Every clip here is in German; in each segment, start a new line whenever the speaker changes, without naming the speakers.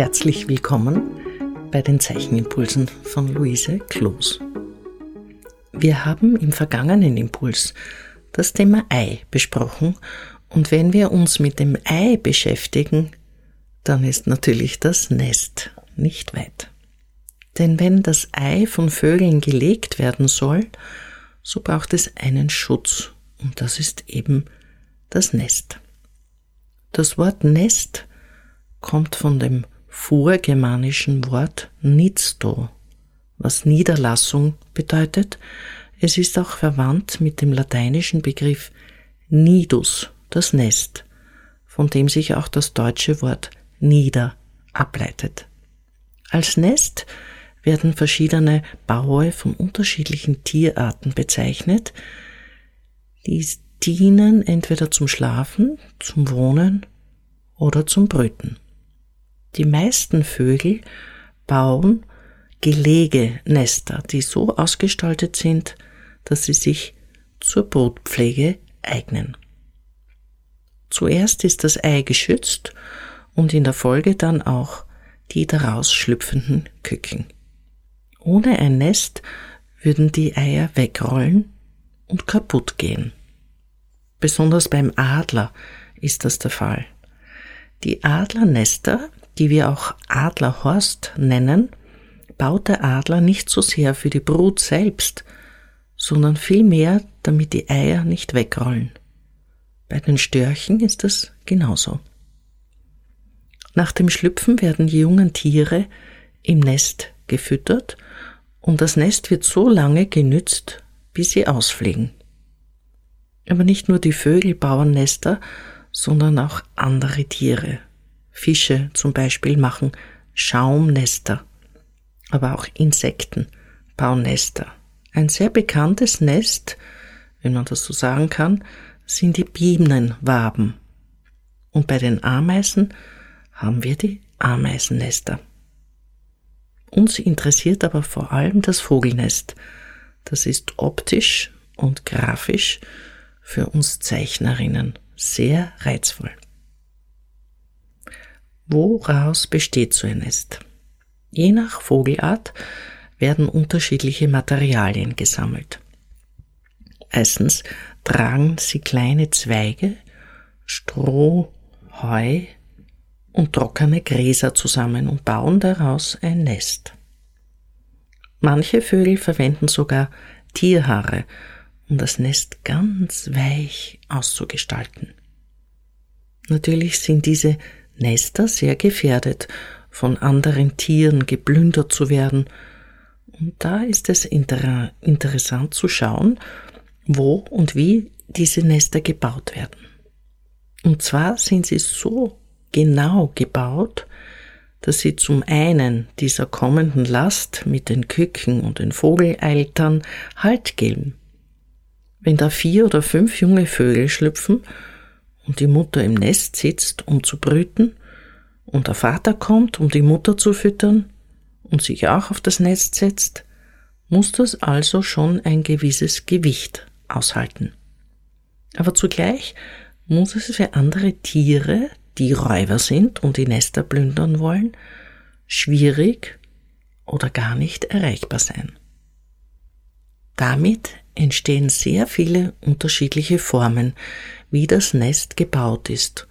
Herzlich willkommen bei den Zeichenimpulsen von Luise Kloos. Wir haben im vergangenen Impuls das Thema Ei besprochen und wenn wir uns mit dem Ei beschäftigen, dann ist natürlich das Nest nicht weit. Denn wenn das Ei von Vögeln gelegt werden soll, so braucht es einen Schutz und das ist eben das Nest. Das Wort Nest kommt von dem vorgermanischen Wort Nizdo, was Niederlassung bedeutet. Es ist auch verwandt mit dem lateinischen Begriff Nidus, das Nest, von dem sich auch das deutsche Wort nieder ableitet. Als Nest werden verschiedene Baue von unterschiedlichen Tierarten bezeichnet, die dienen entweder zum Schlafen, zum Wohnen oder zum Brüten. Die meisten Vögel bauen Gelegenester, die so ausgestaltet sind, dass sie sich zur Brutpflege eignen. Zuerst ist das Ei geschützt und in der Folge dann auch die daraus schlüpfenden Küken. Ohne ein Nest würden die Eier wegrollen und kaputt gehen. Besonders beim Adler ist das der Fall. Die Adlernester die wir auch Adlerhorst nennen, baut der Adler nicht so sehr für die Brut selbst, sondern vielmehr, damit die Eier nicht wegrollen. Bei den Störchen ist es genauso. Nach dem Schlüpfen werden die jungen Tiere im Nest gefüttert und das Nest wird so lange genützt, bis sie ausfliegen. Aber nicht nur die Vögel bauen Nester, sondern auch andere Tiere. Fische zum Beispiel machen Schaumnester, aber auch Insekten bauen Nester. Ein sehr bekanntes Nest, wenn man das so sagen kann, sind die Bienenwaben. Und bei den Ameisen haben wir die Ameisennester. Uns interessiert aber vor allem das Vogelnest. Das ist optisch und grafisch für uns Zeichnerinnen sehr reizvoll. Woraus besteht so ein Nest? Je nach Vogelart werden unterschiedliche Materialien gesammelt. Meistens tragen sie kleine Zweige, Stroh, Heu und trockene Gräser zusammen und bauen daraus ein Nest. Manche Vögel verwenden sogar Tierhaare, um das Nest ganz weich auszugestalten. Natürlich sind diese Nester sehr gefährdet, von anderen Tieren geplündert zu werden. Und da ist es inter interessant zu schauen, wo und wie diese Nester gebaut werden. Und zwar sind sie so genau gebaut, dass sie zum einen dieser kommenden Last mit den Küken und den Vogeleiltern Halt geben. Wenn da vier oder fünf junge Vögel schlüpfen, und die Mutter im Nest sitzt, um zu brüten, und der Vater kommt, um die Mutter zu füttern und sich auch auf das Nest setzt, muss das also schon ein gewisses Gewicht aushalten. Aber zugleich muss es für andere Tiere, die Räuber sind und die Nester plündern wollen, schwierig oder gar nicht erreichbar sein. Damit entstehen sehr viele unterschiedliche Formen, wie das Nest gebaut ist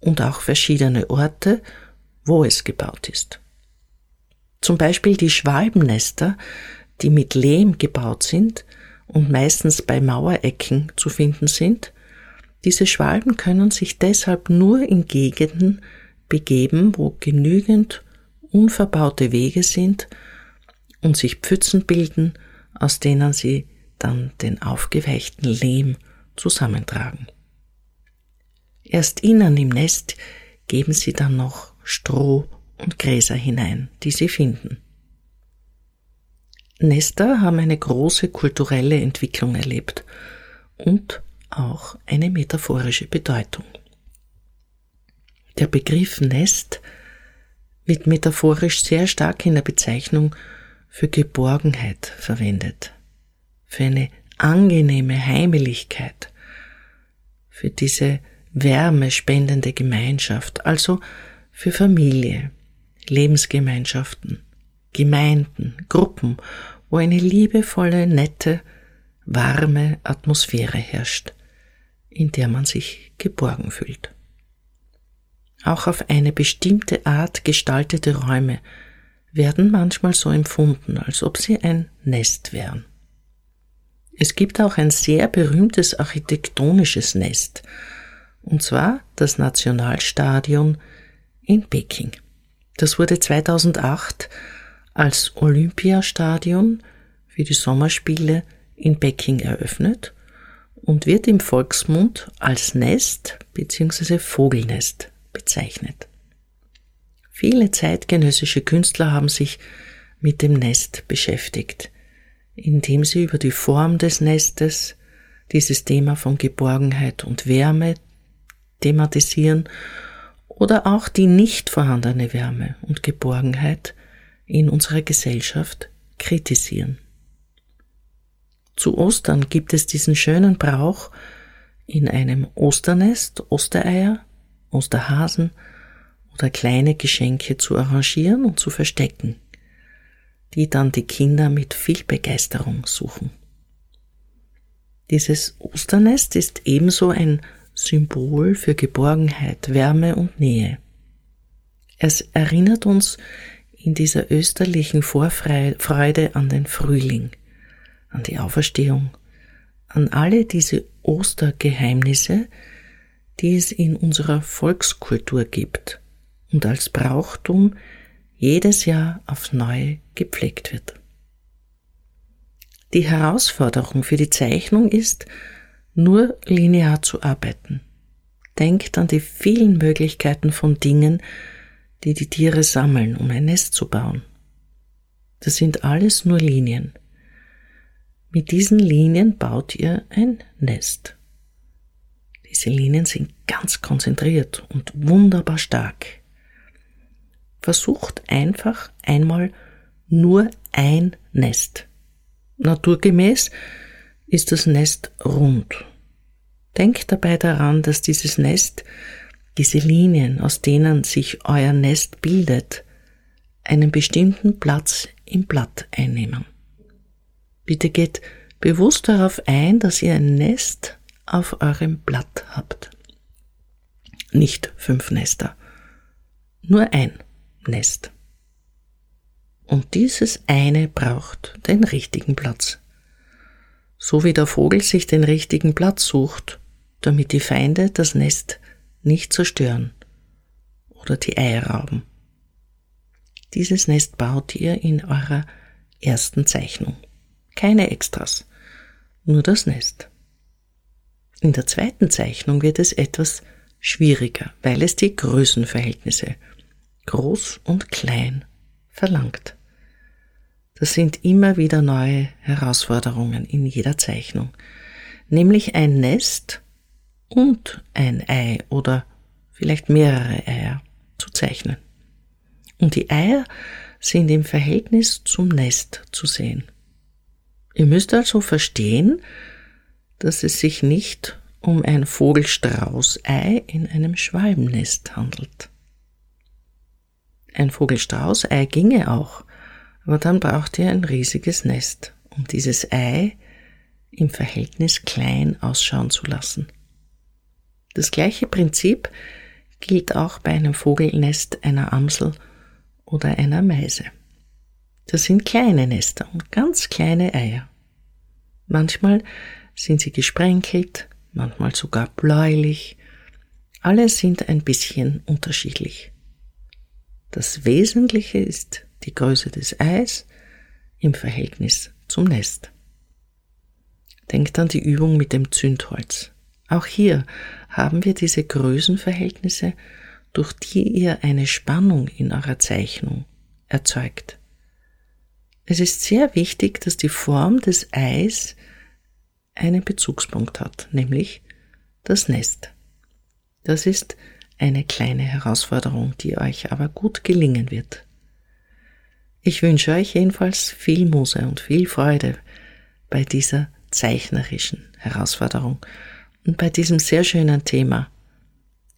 und auch verschiedene Orte, wo es gebaut ist. Zum Beispiel die Schwalbennester, die mit Lehm gebaut sind und meistens bei Mauerecken zu finden sind, diese Schwalben können sich deshalb nur in Gegenden begeben, wo genügend unverbaute Wege sind und sich Pfützen bilden, aus denen sie dann den aufgeweichten Lehm zusammentragen. Erst innen im Nest geben sie dann noch Stroh und Gräser hinein, die sie finden. Nester haben eine große kulturelle Entwicklung erlebt und auch eine metaphorische Bedeutung. Der Begriff Nest wird metaphorisch sehr stark in der Bezeichnung für Geborgenheit verwendet für eine angenehme Heimeligkeit, für diese wärmespendende Gemeinschaft, also für Familie, Lebensgemeinschaften, Gemeinden, Gruppen, wo eine liebevolle, nette, warme Atmosphäre herrscht, in der man sich geborgen fühlt. Auch auf eine bestimmte Art gestaltete Räume werden manchmal so empfunden, als ob sie ein Nest wären. Es gibt auch ein sehr berühmtes architektonisches Nest, und zwar das Nationalstadion in Peking. Das wurde 2008 als Olympiastadion für die Sommerspiele in Peking eröffnet und wird im Volksmund als Nest bzw. Vogelnest bezeichnet. Viele zeitgenössische Künstler haben sich mit dem Nest beschäftigt, indem sie über die Form des Nestes dieses Thema von Geborgenheit und Wärme thematisieren oder auch die nicht vorhandene Wärme und Geborgenheit in unserer Gesellschaft kritisieren. Zu Ostern gibt es diesen schönen Brauch, in einem Osternest Ostereier, Osterhasen oder kleine Geschenke zu arrangieren und zu verstecken, die dann die Kinder mit viel Begeisterung suchen. Dieses Osternest ist ebenso ein Symbol für Geborgenheit, Wärme und Nähe. Es erinnert uns in dieser österlichen Vorfreude an den Frühling, an die Auferstehung, an alle diese Ostergeheimnisse, die es in unserer Volkskultur gibt und als Brauchtum jedes Jahr aufs Neue gepflegt wird. Die Herausforderung für die Zeichnung ist, nur linear zu arbeiten. Denkt an die vielen Möglichkeiten von Dingen, die die Tiere sammeln, um ein Nest zu bauen. Das sind alles nur Linien. Mit diesen Linien baut ihr ein Nest. Diese Linien sind ganz konzentriert und wunderbar stark. Versucht einfach einmal nur ein Nest. Naturgemäß ist das Nest rund. Denkt dabei daran, dass dieses Nest, diese Linien, aus denen sich euer Nest bildet, einen bestimmten Platz im Blatt einnehmen. Bitte geht bewusst darauf ein, dass ihr ein Nest auf eurem Blatt habt. Nicht fünf Nester, nur ein Nest. Und dieses eine braucht den richtigen Platz so wie der Vogel sich den richtigen Platz sucht, damit die Feinde das Nest nicht zerstören oder die Eier rauben. Dieses Nest baut ihr in eurer ersten Zeichnung. Keine Extras, nur das Nest. In der zweiten Zeichnung wird es etwas schwieriger, weil es die Größenverhältnisse groß und klein verlangt. Das sind immer wieder neue Herausforderungen in jeder Zeichnung. Nämlich ein Nest und ein Ei oder vielleicht mehrere Eier zu zeichnen. Und die Eier sind im Verhältnis zum Nest zu sehen. Ihr müsst also verstehen, dass es sich nicht um ein Vogelstrauß-Ei in einem Schwalbennest handelt. Ein Vogelstrauß-Ei ginge auch, aber dann braucht ihr ein riesiges Nest, um dieses Ei im Verhältnis klein ausschauen zu lassen. Das gleiche Prinzip gilt auch bei einem Vogelnest einer Amsel oder einer Meise. Das sind kleine Nester und ganz kleine Eier. Manchmal sind sie gesprenkelt, manchmal sogar bläulich. Alle sind ein bisschen unterschiedlich. Das Wesentliche ist die Größe des Eis im Verhältnis zum Nest. Denkt an die Übung mit dem Zündholz. Auch hier haben wir diese Größenverhältnisse, durch die ihr eine Spannung in eurer Zeichnung erzeugt. Es ist sehr wichtig, dass die Form des Eis einen Bezugspunkt hat, nämlich das Nest. Das ist eine kleine Herausforderung, die euch aber gut gelingen wird. Ich wünsche euch jedenfalls viel Muse und viel Freude bei dieser zeichnerischen Herausforderung und bei diesem sehr schönen Thema,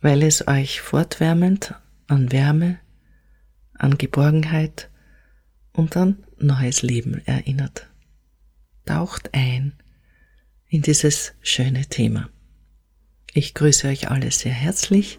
weil es euch fortwärmend an Wärme, an Geborgenheit und an neues Leben erinnert. Taucht ein in dieses schöne Thema. Ich grüße euch alle sehr herzlich.